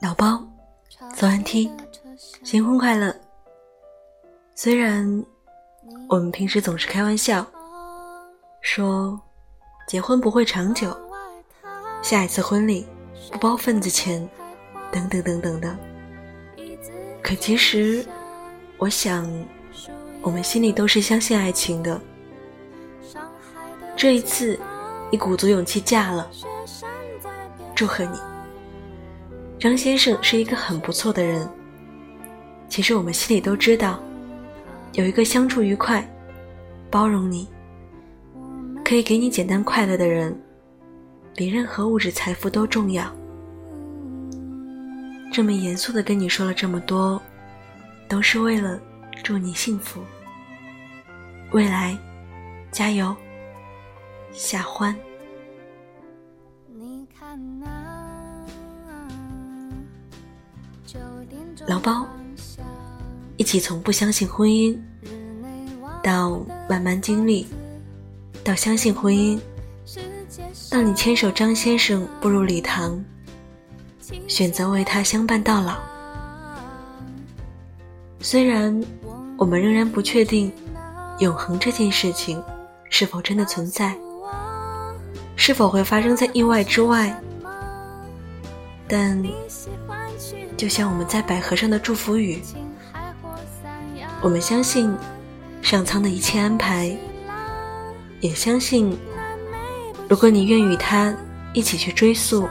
老包，早安听新婚快乐。虽然我们平时总是开玩笑说结婚不会长久，下一次婚礼不包份子钱，等等等等的，可其实我想，我们心里都是相信爱情的。这一次，你鼓足勇气嫁了，祝贺你。张先生是一个很不错的人。其实我们心里都知道，有一个相处愉快、包容你、可以给你简单快乐的人，比任何物质财富都重要。这么严肃的跟你说了这么多，都是为了祝你幸福。未来，加油！夏欢，你看那老包，一起从不相信婚姻，到慢慢经历，到相信婚姻，到你牵手张先生步入礼堂，选择为他相伴到老。虽然我们仍然不确定永恒这件事情是否真的存在。是否会发生在意外之外？但就像我们在百合上的祝福语，我们相信上苍的一切安排，也相信如果你愿与他一起去追溯，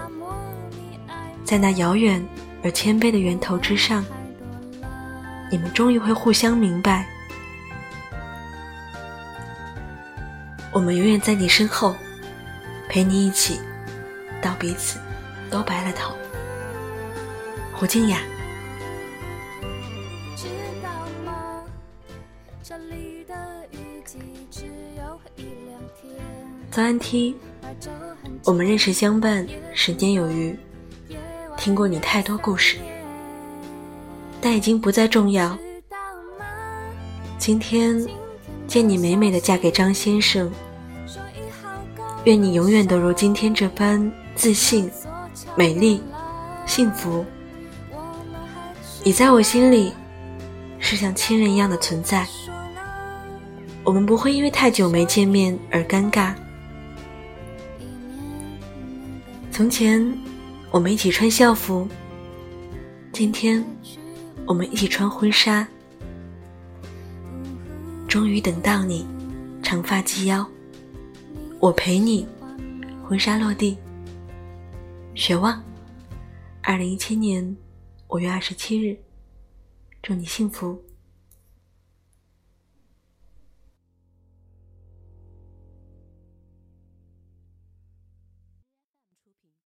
在那遥远而谦卑的源头之上，你们终于会互相明白。我们永远在你身后。陪你一起，到彼此都白了头。胡静雅，早安 T，我们认识相伴十年有余，听过你太多故事，但已经不再重要。今天见你美美的嫁给张先生。愿你永远都如今天这般自信、美丽、幸福。你在我心里是像亲人一样的存在。我们不会因为太久没见面而尴尬。从前我们一起穿校服，今天我们一起穿婚纱。终于等到你，长发及腰。我陪你，婚纱落地。雪望，二零一七年五月二十七日，祝你幸福。